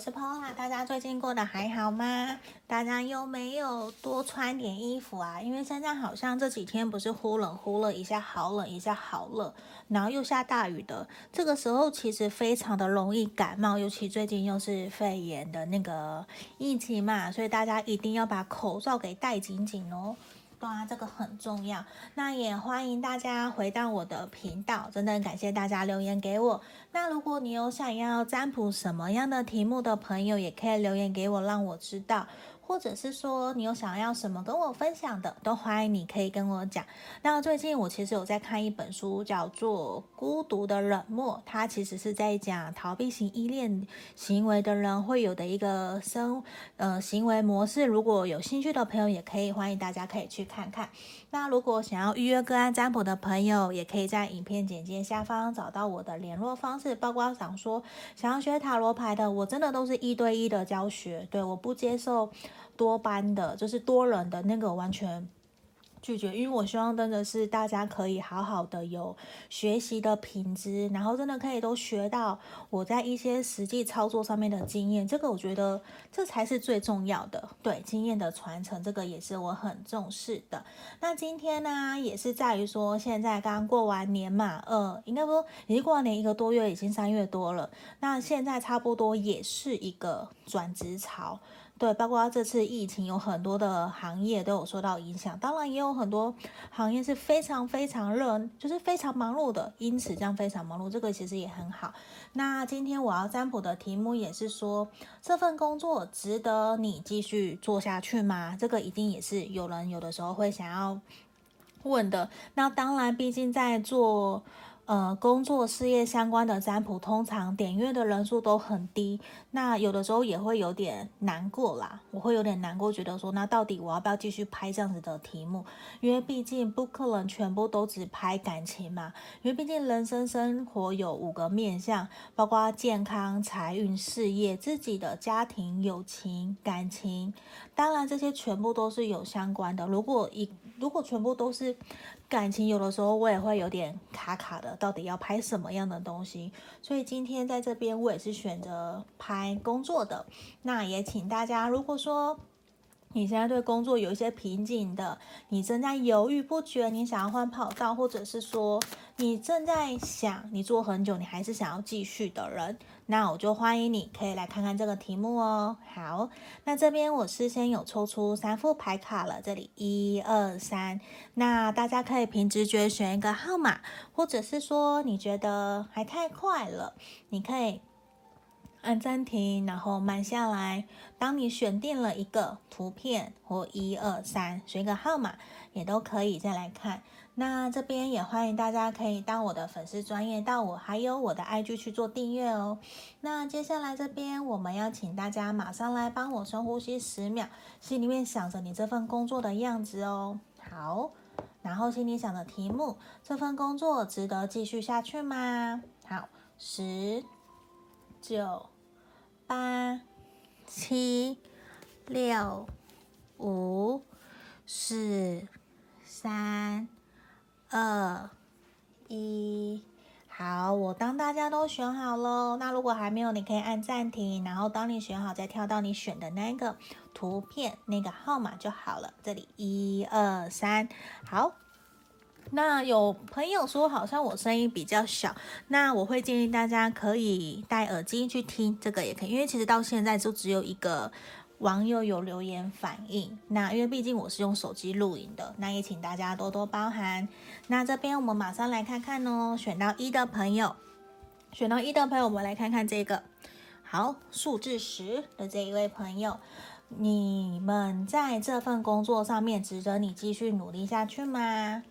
是 Paula，大家最近过得还好吗？大家有没有多穿点衣服啊？因为现在好像这几天不是忽冷忽热，一下好冷，一下好热，然后又下大雨的，这个时候其实非常的容易感冒，尤其最近又是肺炎的那个疫情嘛，所以大家一定要把口罩给戴紧紧哦。对啊，这个很重要。那也欢迎大家回到我的频道，真的很感谢大家留言给我。那如果你有想要占卜什么样的题目的朋友，也可以留言给我，让我知道。或者是说你有想要什么跟我分享的，都欢迎你可以跟我讲。那最近我其实有在看一本书，叫做《孤独的冷漠》，它其实是在讲逃避型依恋行为的人会有的一个生呃行为模式。如果有兴趣的朋友，也可以欢迎大家可以去看看。那如果想要预约个案占卜的朋友，也可以在影片简介下方找到我的联络方式。包括想说想要学塔罗牌的，我真的都是一对一的教学，对，我不接受。多班的，就是多人的那个完全拒绝，因为我希望真的是大家可以好好的有学习的品质，然后真的可以都学到我在一些实际操作上面的经验，这个我觉得这才是最重要的，对，经验的传承，这个也是我很重视的。那今天呢，也是在于说，现在刚过完年嘛，呃，应该说已经过完年一个多月，已经三月多了，那现在差不多也是一个转职潮。对，包括这次疫情，有很多的行业都有受到影响，当然也有很多行业是非常非常热，就是非常忙碌的，因此这样非常忙碌，这个其实也很好。那今天我要占卜的题目也是说，这份工作值得你继续做下去吗？这个一定也是有人有的时候会想要问的。那当然，毕竟在做。呃，工作事业相关的占卜，通常点阅的人数都很低，那有的时候也会有点难过啦。我会有点难过，觉得说，那到底我要不要继续拍这样子的题目？因为毕竟不可能全部都只拍感情嘛。因为毕竟人生生活有五个面向，包括健康、财运、事业、自己的家庭、友情、感情，当然这些全部都是有相关的。如果一如果全部都是。感情有的时候我也会有点卡卡的，到底要拍什么样的东西？所以今天在这边我也是选择拍工作的。那也请大家，如果说你现在对工作有一些瓶颈的，你正在犹豫不决，你想要换跑道，或者是说你正在想你做很久，你还是想要继续的人。那我就欢迎你，可以来看看这个题目哦。好，那这边我事先有抽出三副牌卡了，这里一二三，那大家可以凭直觉选一个号码，或者是说你觉得还太快了，你可以按暂停，然后慢下来。当你选定了一个图片或一二三，选一个号码也都可以再来看。那这边也欢迎大家可以到我的粉丝专业，到我还有我的 IG 去做订阅哦。那接下来这边我们要请大家马上来帮我深呼吸十秒，心里面想着你这份工作的样子哦。好，然后心里想的题目，这份工作值得继续下去吗？好，十、九、八、七、六、五、四、三。二一，好，我当大家都选好喽。那如果还没有，你可以按暂停，然后当你选好，再跳到你选的那个图片那个号码就好了。这里一二三，好。那有朋友说好像我声音比较小，那我会建议大家可以戴耳机去听，这个也可以，因为其实到现在就只有一个。网友有留言反映，那因为毕竟我是用手机录影的，那也请大家多多包涵。那这边我们马上来看看哦，选到一的朋友，选到一的朋友，我们来看看这个，好，数字十的这一位朋友，你们在这份工作上面值得你继续努力下去吗？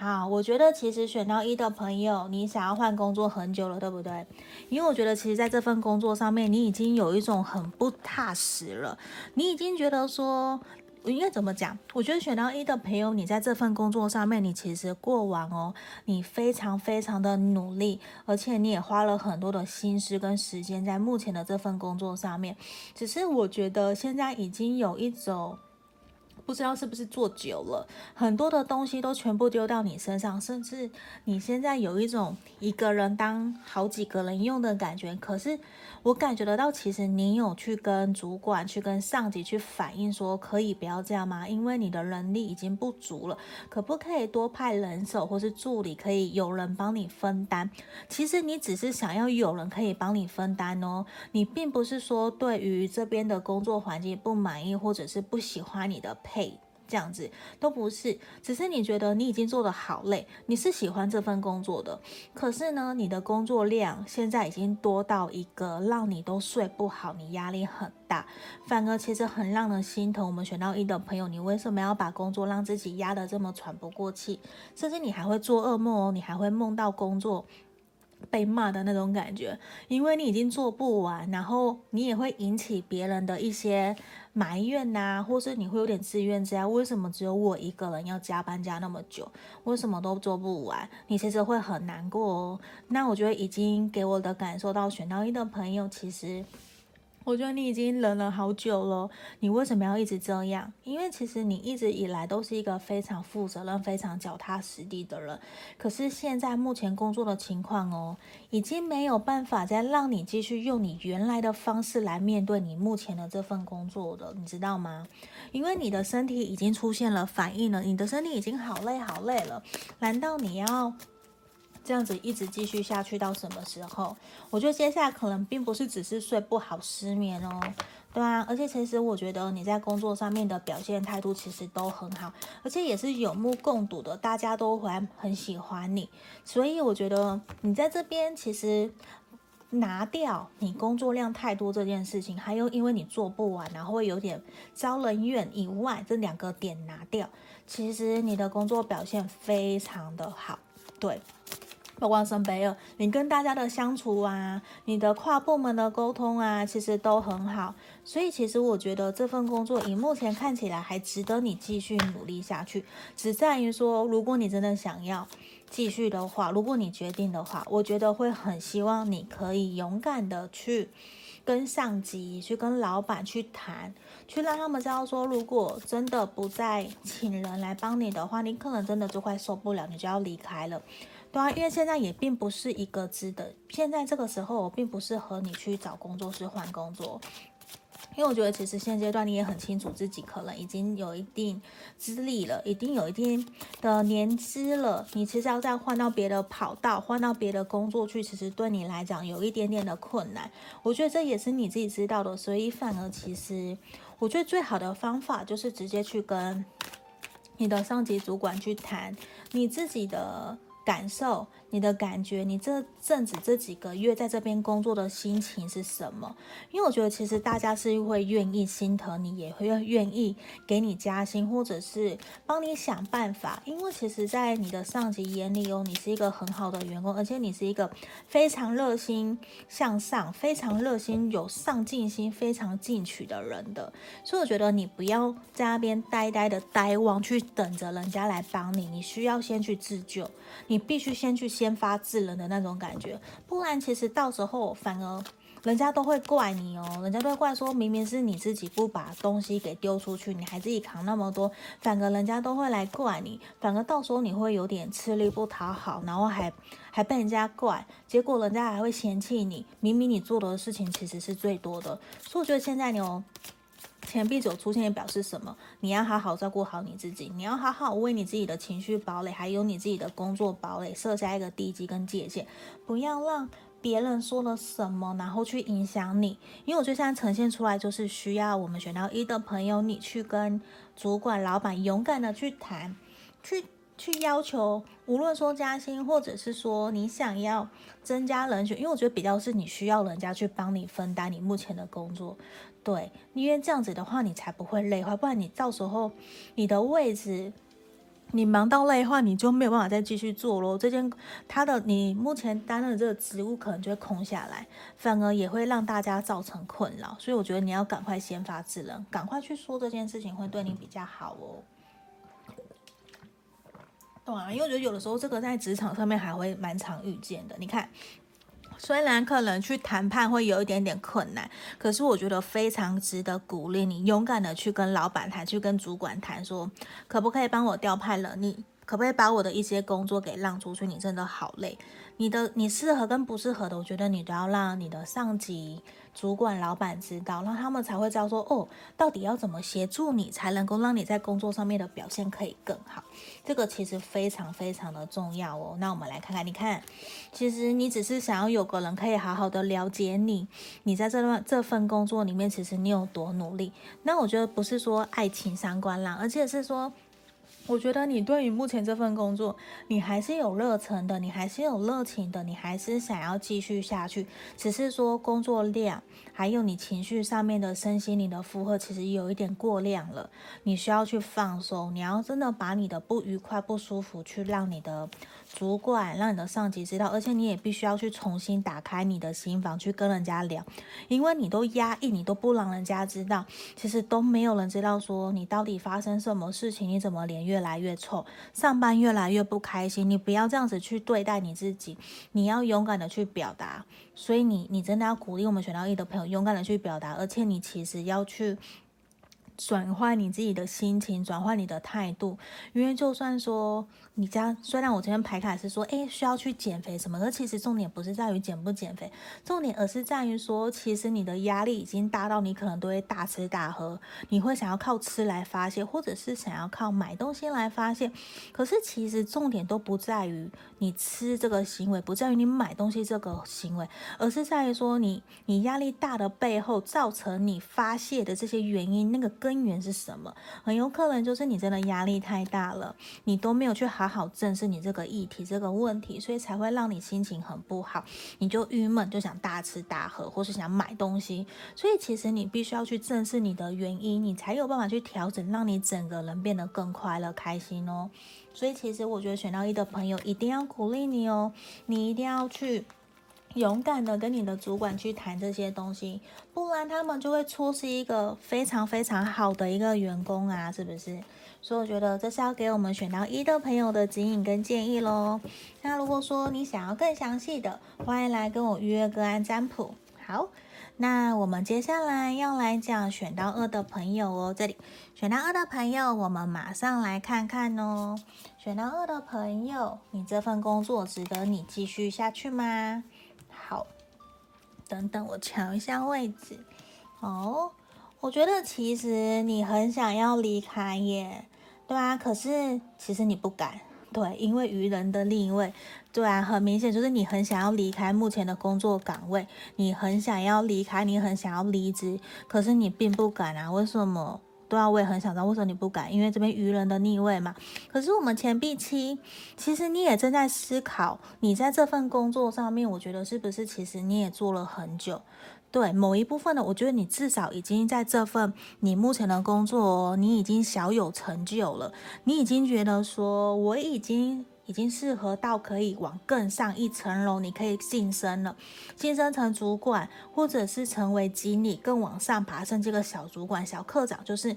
好，我觉得其实选到一的朋友，你想要换工作很久了，对不对？因为我觉得其实在这份工作上面，你已经有一种很不踏实了。你已经觉得说，我应该怎么讲？我觉得选到一的朋友，你在这份工作上面，你其实过往哦，你非常非常的努力，而且你也花了很多的心思跟时间在目前的这份工作上面。只是我觉得现在已经有一种。不知道是不是做久了，很多的东西都全部丢到你身上，甚至你现在有一种一个人当好几个人用的感觉。可是我感觉得到，其实你有去跟主管、去跟上级去反映说，可以不要这样吗？因为你的人力已经不足了，可不可以多派人手或是助理，可以有人帮你分担？其实你只是想要有人可以帮你分担哦，你并不是说对于这边的工作环境不满意，或者是不喜欢你的配。这样子都不是，只是你觉得你已经做得好累，你是喜欢这份工作的，可是呢，你的工作量现在已经多到一个让你都睡不好，你压力很大，反而其实很让人心疼。我们选到一的朋友，你为什么要把工作让自己压得这么喘不过气？甚至你还会做噩梦哦，你还会梦到工作。被骂的那种感觉，因为你已经做不完，然后你也会引起别人的一些埋怨呐、啊，或是你会有点自怨自艾，为什么只有我一个人要加班加那么久？为什么都做不完？你其实会很难过哦。那我觉得已经给我的感受到，选到一的朋友其实。我觉得你已经忍了好久了，你为什么要一直这样？因为其实你一直以来都是一个非常负责任、非常脚踏实地的人。可是现在目前工作的情况哦，已经没有办法再让你继续用你原来的方式来面对你目前的这份工作的，你知道吗？因为你的身体已经出现了反应了，你的身体已经好累好累了，难道你要？这样子一直继续下去到什么时候？我觉得接下来可能并不是只是睡不好、失眠哦，对啊。而且其实我觉得你在工作上面的表现态度其实都很好，而且也是有目共睹的，大家都会很喜欢你。所以我觉得你在这边其实拿掉你工作量太多这件事情，还有因为你做不完，然后会有点招人怨以外，这两个点拿掉，其实你的工作表现非常的好，对。包括圣杯二，你跟大家的相处啊，你的跨部门的沟通啊，其实都很好。所以其实我觉得这份工作以目前看起来还值得你继续努力下去。只在于说，如果你真的想要继续的话，如果你决定的话，我觉得会很希望你可以勇敢的去跟上级、去跟老板去谈，去让他们知道说，如果真的不再请人来帮你的话，你可能真的就快受不了，你就要离开了。对啊，因为现在也并不是一个字的，现在这个时候我并不适合你去找工作室换工作，因为我觉得其实现阶段你也很清楚自己可能已经有一定资历了，已经有一定的年资了，你其实要再换到别的跑道，换到别的工作去，其实对你来讲有一点点的困难。我觉得这也是你自己知道的，所以反而其实我觉得最好的方法就是直接去跟你的上级主管去谈你自己的。感受你的感觉，你这阵子这几个月在这边工作的心情是什么？因为我觉得其实大家是会愿意心疼你，也会愿意给你加薪，或者是帮你想办法。因为其实，在你的上级眼里哦，你是一个很好的员工，而且你是一个非常热心向上、非常热心有上进心、非常进取的人的。所以我觉得你不要在那边呆呆的呆望，去等着人家来帮你，你需要先去自救。你必须先去先发制人的那种感觉，不然其实到时候反而人家都会怪你哦，人家都会怪说明明是你自己不把东西给丢出去，你还自己扛那么多，反而人家都会来怪你，反而到时候你会有点吃力不讨好，然后还还被人家怪，结果人家还会嫌弃你，明明你做的事情其实是最多的，所以我觉得现在你哦。钱币九出现也表示什么？你要好好照顾好你自己，你要好好为你自己的情绪堡垒，还有你自己的工作堡垒设下一个地基跟界限，不要让别人说了什么，然后去影响你。因为我觉得现在呈现出来就是需要我们选到一的朋友，你去跟主管、老板勇敢的去谈，去去要求，无论说加薪，或者是说你想要增加人选，因为我觉得比较是你需要人家去帮你分担你目前的工作。对，因为这样子的话，你才不会累，不然你到时候你的位置，你忙到累的话，你就没有办法再继续做咯。这件他的你目前担任的这个职务可能就会空下来，反而也会让大家造成困扰。所以我觉得你要赶快先发制人，赶快去说这件事情，会对你比较好哦。对啊，因为我觉得有的时候这个在职场上面还会蛮常遇见的。你看。虽然可能去谈判会有一点点困难，可是我觉得非常值得鼓励你，勇敢的去跟老板谈，去跟主管谈，说可不可以帮我调派了？你可不可以把我的一些工作给让出去？你真的好累，你的你适合跟不适合的，我觉得你都要让你的上级。主管、老板知道，让他们才会知道说，哦，到底要怎么协助你，才能够让你在工作上面的表现可以更好。这个其实非常非常的重要哦。那我们来看看，你看，其实你只是想要有个人可以好好的了解你，你在这段这份工作里面，其实你有多努力。那我觉得不是说爱情三观啦，而且是说。我觉得你对于目前这份工作，你还是有热忱的，你还是有热情的，你还是想要继续下去。只是说工作量，还有你情绪上面的身心灵的负荷，其实有一点过量了。你需要去放松，你要真的把你的不愉快、不舒服，去让你的主管、让你的上级知道，而且你也必须要去重新打开你的心房，去跟人家聊，因为你都压抑，你都不让人家知道，其实都没有人知道说你到底发生什么事情，你怎么脸越来越臭，上班越来越不开心。你不要这样子去对待你自己，你要勇敢的去表达。所以你你真的要鼓励我们选到一的朋友，勇敢的去表达，而且你其实要去。转换你自己的心情，转换你的态度，因为就算说你家，虽然我今天排卡是说，哎，需要去减肥什么，而其实重点不是在于减不减肥，重点而是在于说，其实你的压力已经大到你可能都会大吃大喝，你会想要靠吃来发泄，或者是想要靠买东西来发泄。可是其实重点都不在于你吃这个行为，不在于你买东西这个行为，而是在于说你你压力大的背后造成你发泄的这些原因，那个根。根源是什么？很有可能就是你真的压力太大了，你都没有去好好正视你这个议题、这个问题，所以才会让你心情很不好，你就郁闷，就想大吃大喝，或是想买东西。所以其实你必须要去正视你的原因，你才有办法去调整，让你整个人变得更快乐、开心哦。所以其实我觉得选到一的朋友一定要鼓励你哦，你一定要去。勇敢的跟你的主管去谈这些东西，不然他们就会错失一个非常非常好的一个员工啊，是不是？所以我觉得这是要给我们选到一的朋友的指引跟建议喽。那如果说你想要更详细的，欢迎来跟我预约个案占卜。好，那我们接下来要来讲选到二的朋友哦，这里选到二的朋友，我们马上来看看哦。选到二的朋友，你这份工作值得你继续下去吗？好，等等，我瞧一下位置。哦，我觉得其实你很想要离开耶，对啊，可是其实你不敢，对，因为愚人的逆位，对啊，很明显就是你很想要离开目前的工作岗位，你很想要离开，你很想要离职，可是你并不敢啊，为什么？对啊，我也很想知道为什么你不敢，因为这边愚人的逆位嘛。可是我们钱币七，其实你也正在思考，你在这份工作上面，我觉得是不是其实你也做了很久？对，某一部分呢，我觉得你至少已经在这份你目前的工作，你已经小有成就了，你已经觉得说我已经。已经适合到可以往更上一层楼，你可以晋升了，晋升成主管，或者是成为经理，更往上爬，升这个小主管、小科长。就是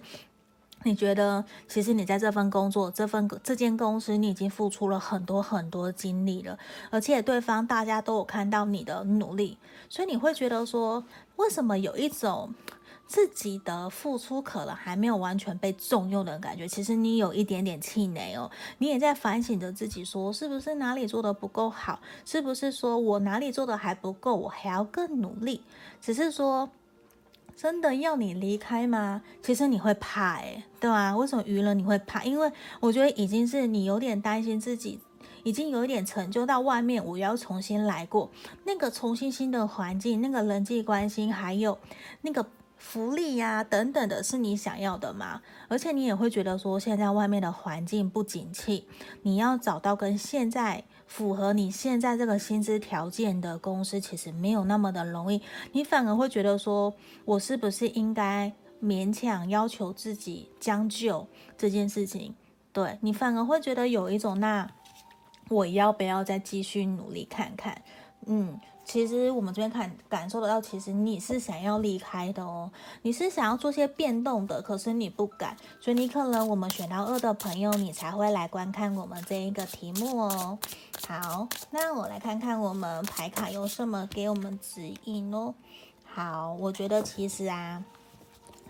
你觉得，其实你在这份工作、这份这间公司，你已经付出了很多很多精力了，而且对方大家都有看到你的努力，所以你会觉得说，为什么有一种。自己的付出可能还没有完全被重用的感觉，其实你有一点点气馁哦，你也在反省着自己，说是不是哪里做得不够好，是不是说我哪里做得还不够，我还要更努力。只是说，真的要你离开吗？其实你会怕诶，对吧？为什么娱乐你会怕？因为我觉得已经是你有点担心自己，已经有一点成就到外面，我要重新来过那个重新新的环境，那个人际关系，还有那个。福利呀、等等的，是你想要的吗？而且你也会觉得说，现在外面的环境不景气，你要找到跟现在符合你现在这个薪资条件的公司，其实没有那么的容易。你反而会觉得说，我是不是应该勉强要求自己将就这件事情？对，你反而会觉得有一种，那我要不要再继续努力看看？嗯，其实我们这边看感受得到，其实你是想要离开的哦，你是想要做些变动的，可是你不敢，所以你可能我们选到二的朋友，你才会来观看我们这一个题目哦。好，那我来看看我们牌卡有什么给我们指引哦。好，我觉得其实啊，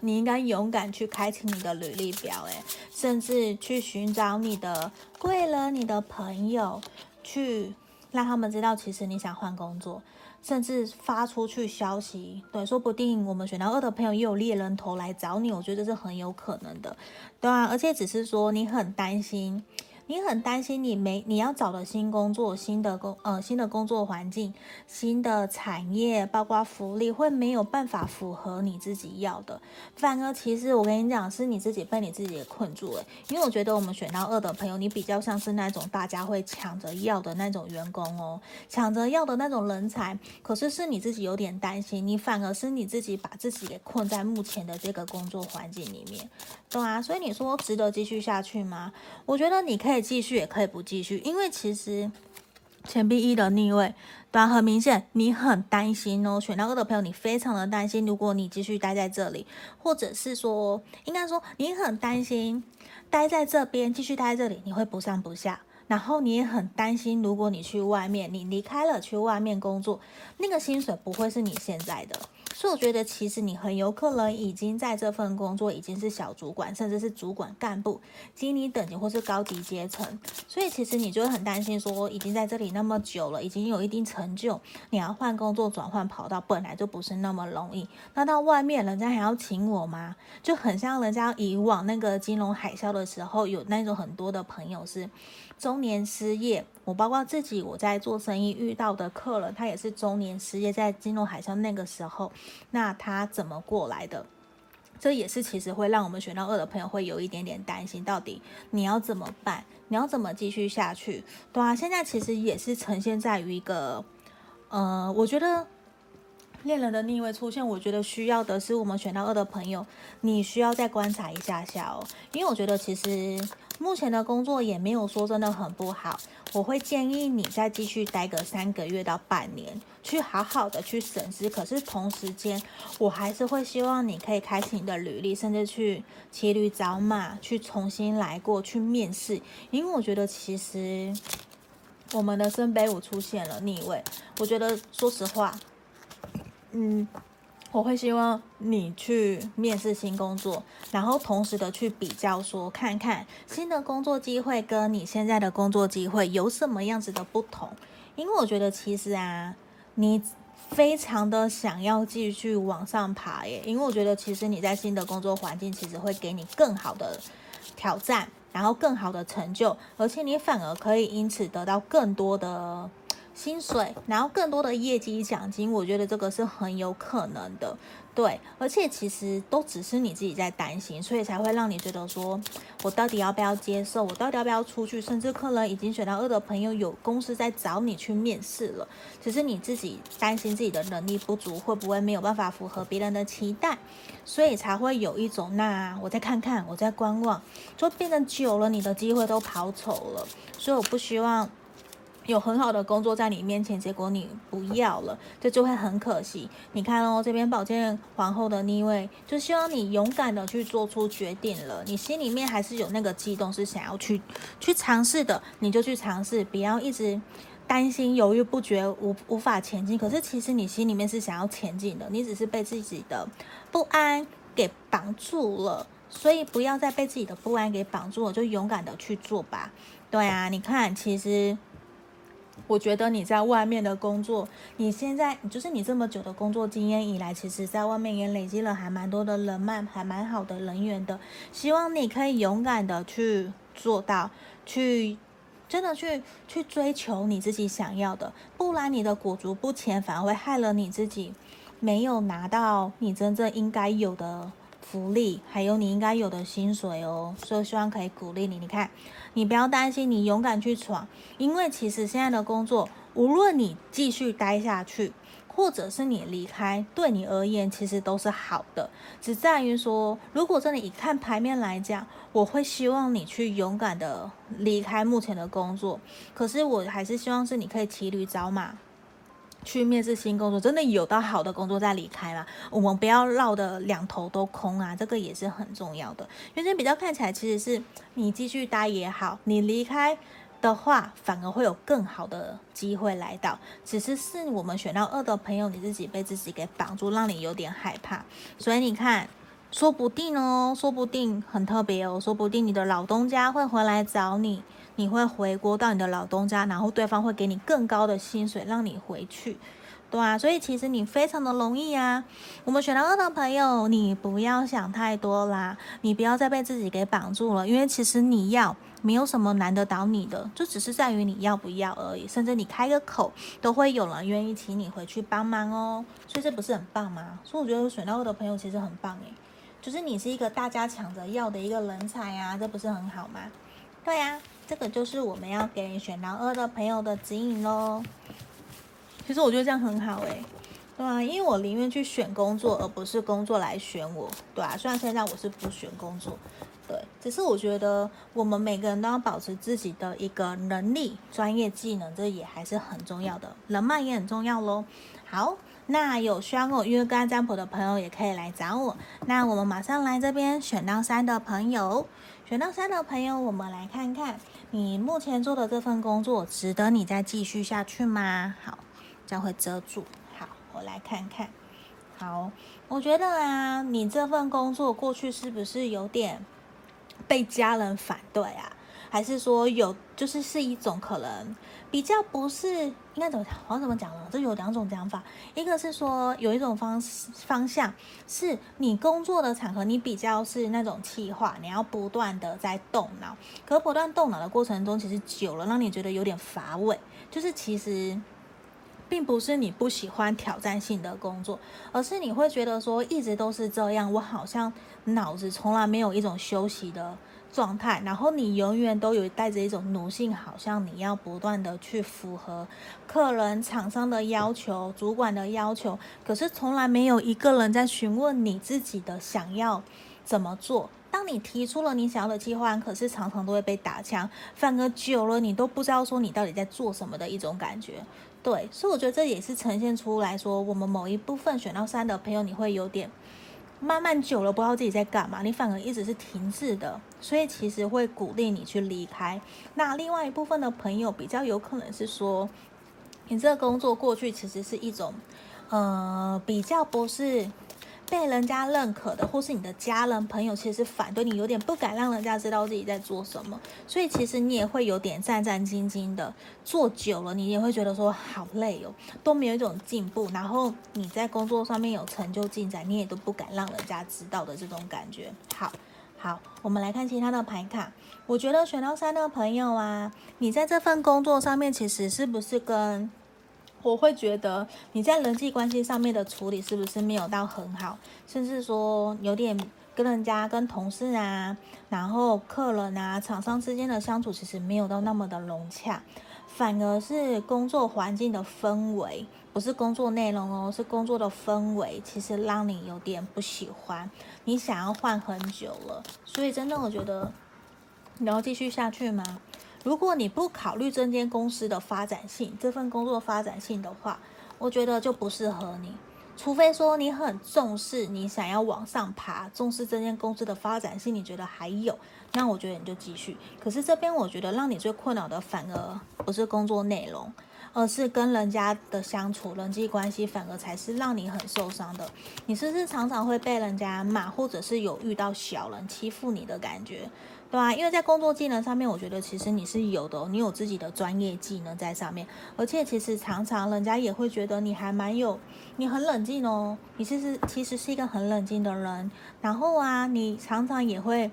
你应该勇敢去开启你的履历表，诶，甚至去寻找你的贵人、你的朋友去。让他们知道，其实你想换工作，甚至发出去消息，对，说不定我们选到二的朋友也有猎人头来找你，我觉得这是很有可能的，对啊，而且只是说你很担心。你很担心你没你要找的新工作、新的工呃新的工作环境、新的产业，包括福利会没有办法符合你自己要的。反而其实我跟你讲，是你自己被你自己困住了。因为我觉得我们选到二的朋友，你比较像是那种大家会抢着要的那种员工哦，抢着要的那种人才。可是是你自己有点担心，你反而是你自己把自己给困在目前的这个工作环境里面，对啊。所以你说值得继续下去吗？我觉得你可以。可以继续也可以不继续，因为其实钱币一的逆位，对，很明显你很担心哦。选到二的朋友，你非常的担心，如果你继续待在这里，或者是说，应该说你很担心待在这边，继续待在这里，你会不上不下。然后你也很担心，如果你去外面，你离开了去外面工作，那个薪水不会是你现在的。所以我觉得，其实你很有可能已经在这份工作已经是小主管，甚至是主管干部、经理等级或是高级阶层。所以其实你就会很担心，说已经在这里那么久了，已经有一定成就，你要换工作、转换跑道，本来就不是那么容易。那到外面，人家还要请我吗？就很像人家以往那个金融海啸的时候，有那种很多的朋友是中年失业。我包括自己，我在做生意遇到的客人，他也是中年失业，在金融海啸那个时候，那他怎么过来的？这也是其实会让我们选到二的朋友会有一点点担心，到底你要怎么办？你要怎么继续下去？对啊，现在其实也是呈现在于一个，呃，我觉得恋人的逆位出现，我觉得需要的是我们选到二的朋友，你需要再观察一下下哦，因为我觉得其实。目前的工作也没有说真的很不好，我会建议你再继续待个三个月到半年，去好好的去审视。可是同时间，我还是会希望你可以开启你的履历，甚至去骑驴找马，去重新来过去面试。因为我觉得其实我们的圣杯五出现了逆位，我觉得说实话，嗯。我会希望你去面试新工作，然后同时的去比较说，看看新的工作机会跟你现在的工作机会有什么样子的不同。因为我觉得其实啊，你非常的想要继续往上爬耶，因为我觉得其实你在新的工作环境其实会给你更好的挑战，然后更好的成就，而且你反而可以因此得到更多的。薪水，然后更多的业绩奖金，我觉得这个是很有可能的，对，而且其实都只是你自己在担心，所以才会让你觉得说，我到底要不要接受，我到底要不要出去，甚至可能已经选到二的朋友有公司在找你去面试了，只是你自己担心自己的能力不足，会不会没有办法符合别人的期待，所以才会有一种那我再看看，我再观望，就变得久了，你的机会都跑丑了，所以我不希望。有很好的工作在你面前，结果你不要了，这就会很可惜。你看哦，这边宝剑皇后的逆位，就希望你勇敢的去做出决定了。你心里面还是有那个激动，是想要去去尝试的，你就去尝试，不要一直担心、犹豫不决、无无法前进。可是其实你心里面是想要前进的，你只是被自己的不安给绑住了。所以不要再被自己的不安给绑住了，就勇敢的去做吧。对啊，你看，其实。我觉得你在外面的工作，你现在就是你这么久的工作经验以来，其实在外面也累积了还蛮多的人脉，还蛮好的人缘的。希望你可以勇敢的去做到，去真的去去追求你自己想要的，不然你的裹足不前，反而会害了你自己，没有拿到你真正应该有的福利，还有你应该有的薪水哦。所以希望可以鼓励你，你看。你不要担心，你勇敢去闯，因为其实现在的工作，无论你继续待下去，或者是你离开，对你而言其实都是好的，只在于说，如果真的以看牌面来讲，我会希望你去勇敢的离开目前的工作，可是我还是希望是你可以骑驴找马。去面试新工作，真的有到好的工作再离开吗？我们不要绕得两头都空啊，这个也是很重要的。原先比较看起来，其实是你继续待也好，你离开的话，反而会有更好的机会来到。只是是我们选到二的朋友，你自己被自己给绑住，让你有点害怕。所以你看，说不定哦，说不定很特别哦，说不定你的老东家会回来找你。你会回国到你的老东家，然后对方会给你更高的薪水，让你回去，对啊，所以其实你非常的容易啊。我们选到二的朋友，你不要想太多啦，你不要再被自己给绑住了，因为其实你要没有什么难得倒你的，就只是在于你要不要而已。甚至你开个口，都会有人愿意请你回去帮忙哦。所以这不是很棒吗？所以我觉得选到二的朋友其实很棒诶，就是你是一个大家抢着要的一个人才啊，这不是很好吗？对呀、这个就是我们要给选到二的朋友的指引喽。其实我觉得这样很好诶，对啊，因为我宁愿去选工作，而不是工作来选我，对啊。虽然现在我是不选工作，对，只是我觉得我们每个人都要保持自己的一个能力、专业技能，这也还是很重要的，人脉也很重要喽。好，那有需要跟我约个案占卜的朋友也可以来找我。那我们马上来这边选到三的朋友，选到三的朋友，我们来看看。你目前做的这份工作值得你再继续下去吗？好，将会遮住。好，我来看看。好，我觉得啊，你这份工作过去是不是有点被家人反对啊？还是说有，就是是一种可能比较不是应该怎么讲？我怎么讲呢？这有两种讲法，一个是说有一种方方向是你工作的场合，你比较是那种企划，你要不断的在动脑，可不断动脑的过程中，其实久了让你觉得有点乏味。就是其实并不是你不喜欢挑战性的工作，而是你会觉得说一直都是这样，我好像脑子从来没有一种休息的。状态，然后你永远都有带着一种奴性，好像你要不断的去符合客人、厂商的要求、主管的要求，可是从来没有一个人在询问你自己的想要怎么做。当你提出了你想要的计划，可是常常都会被打枪，反而久了你都不知道说你到底在做什么的一种感觉。对，所以我觉得这也是呈现出来说，我们某一部分选到三的朋友，你会有点。慢慢久了，不知道自己在干嘛，你反而一直是停滞的，所以其实会鼓励你去离开。那另外一部分的朋友比较有可能是说，你这个工作过去其实是一种，呃，比较不是。被人家认可的，或是你的家人朋友，其实反对你，有点不敢让人家知道自己在做什么，所以其实你也会有点战战兢兢的。做久了，你也会觉得说好累哦，都没有一种进步。然后你在工作上面有成就进展，你也都不敢让人家知道的这种感觉。好，好，我们来看其他的牌卡。我觉得选到三的朋友啊，你在这份工作上面，其实是不是跟我会觉得你在人际关系上面的处理是不是没有到很好，甚至说有点跟人家、跟同事啊，然后客人啊、厂商之间的相处其实没有到那么的融洽，反而是工作环境的氛围，不是工作内容哦，是工作的氛围，其实让你有点不喜欢，你想要换很久了，所以真的我觉得你要继续下去吗？如果你不考虑这间公司的发展性，这份工作发展性的话，我觉得就不适合你。除非说你很重视，你想要往上爬，重视这间公司的发展性，你觉得还有，那我觉得你就继续。可是这边我觉得让你最困扰的反而不是工作内容，而是跟人家的相处、人际关系，反而才是让你很受伤的。你是不是常常会被人家骂，或者是有遇到小人欺负你的感觉？对啊，因为在工作技能上面，我觉得其实你是有的，你有自己的专业技能在上面，而且其实常常人家也会觉得你还蛮有，你很冷静哦，你其实其实是一个很冷静的人，然后啊，你常常也会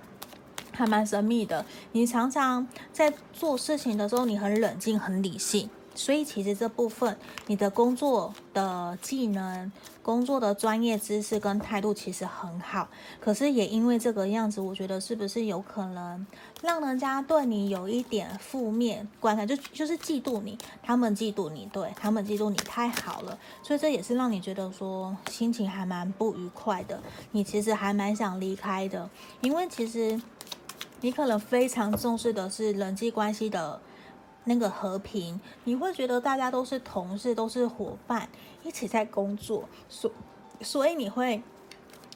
还蛮神秘的，你常常在做事情的时候，你很冷静，很理性。所以其实这部分你的工作的技能、工作的专业知识跟态度其实很好，可是也因为这个样子，我觉得是不是有可能让人家对你有一点负面观感，就就是嫉妒你，他们嫉妒你，对，他们嫉妒你太好了，所以这也是让你觉得说心情还蛮不愉快的，你其实还蛮想离开的，因为其实你可能非常重视的是人际关系的。那个和平，你会觉得大家都是同事，都是伙伴，一起在工作，所所以你会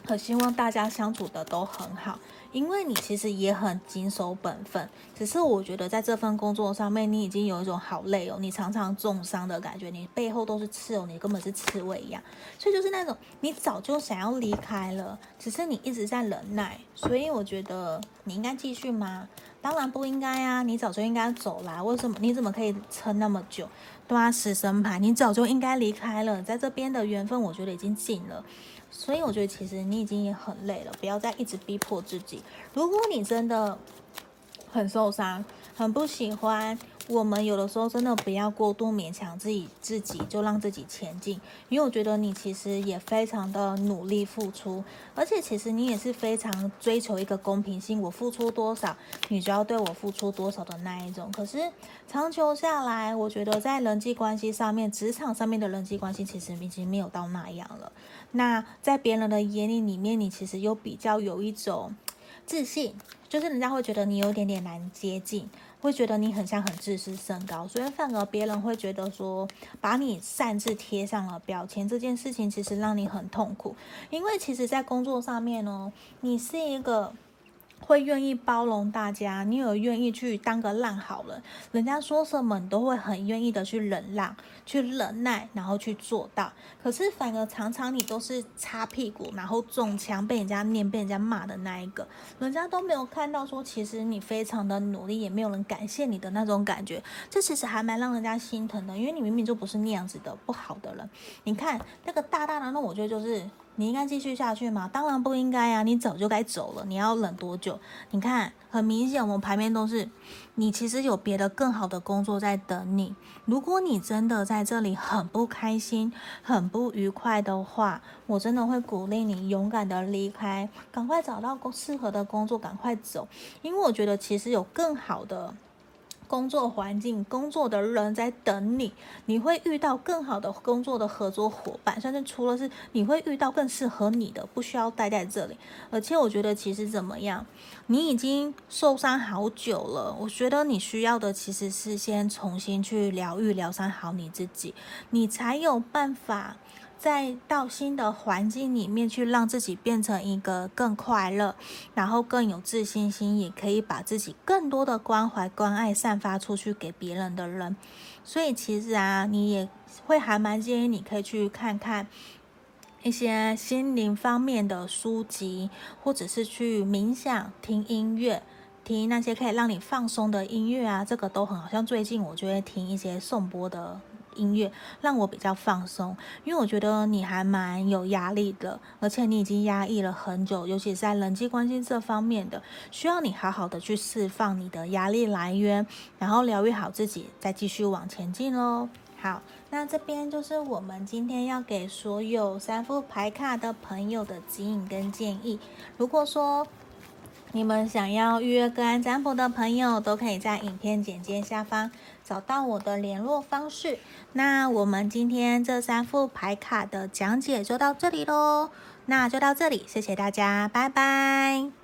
很希望大家相处的都很好。因为你其实也很谨守本分，只是我觉得在这份工作上面，你已经有一种好累哦，你常常重伤的感觉，你背后都是刺哦，你根本是刺猬一样，所以就是那种你早就想要离开了，只是你一直在忍耐，所以我觉得你应该继续吗？当然不应该啊，你早就应该走啦，为什么？你怎么可以撑那么久？对啊，死神牌，你早就应该离开了，在这边的缘分，我觉得已经尽了。所以我觉得其实你已经也很累了，不要再一直逼迫自己。如果你真的很受伤，很不喜欢，我们有的时候真的不要过度勉强自己，自己就让自己前进。因为我觉得你其实也非常的努力付出，而且其实你也是非常追求一个公平性，我付出多少，你就要对我付出多少的那一种。可是长久下来，我觉得在人际关系上面，职场上面的人际关系其实已经没有到那样了。那在别人的眼里里面，你其实又比较有一种自信。就是人家会觉得你有点点难接近，会觉得你很像很自私、身高，所以反而别人会觉得说，把你擅自贴上了标签，这件事情其实让你很痛苦，因为其实在工作上面呢，你是一个。会愿意包容大家，你有愿意去当个烂好人，人家说什么你都会很愿意的去忍让、去忍耐，然后去做到。可是反而常常你都是擦屁股，然后中枪，被人家念、被人家骂的那一个，人家都没有看到说其实你非常的努力，也没有人感谢你的那种感觉，这其实还蛮让人家心疼的，因为你明明就不是那样子的不好的人。你看那个大大的，那我觉得就是。你应该继续下去吗？当然不应该呀！你早就该走了。你要忍多久？你看，很明显，我们牌面都是你其实有别的更好的工作在等你。如果你真的在这里很不开心、很不愉快的话，我真的会鼓励你勇敢的离开，赶快找到适合的工作，赶快走。因为我觉得其实有更好的。工作环境，工作的人在等你，你会遇到更好的工作的合作伙伴，甚至除了是你会遇到更适合你的，不需要待在这里。而且我觉得其实怎么样，你已经受伤好久了，我觉得你需要的其实是先重新去疗愈、疗伤好你自己，你才有办法。再到新的环境里面去，让自己变成一个更快乐，然后更有自信心，也可以把自己更多的关怀、关爱散发出去给别人的人。所以其实啊，你也会还蛮建议你可以去看看一些心灵方面的书籍，或者是去冥想、听音乐、听那些可以让你放松的音乐啊，这个都很好。像最近我就会听一些颂钵的。音乐让我比较放松，因为我觉得你还蛮有压力的，而且你已经压抑了很久，尤其在人际关系这方面的，需要你好好的去释放你的压力来源，然后疗愈好自己，再继续往前进喽。好，那这边就是我们今天要给所有三副牌卡的朋友的指引跟建议。如果说你们想要预约个案占卜的朋友，都可以在影片简介下方找到我的联络方式。那我们今天这三副牌卡的讲解就到这里喽，那就到这里，谢谢大家，拜拜。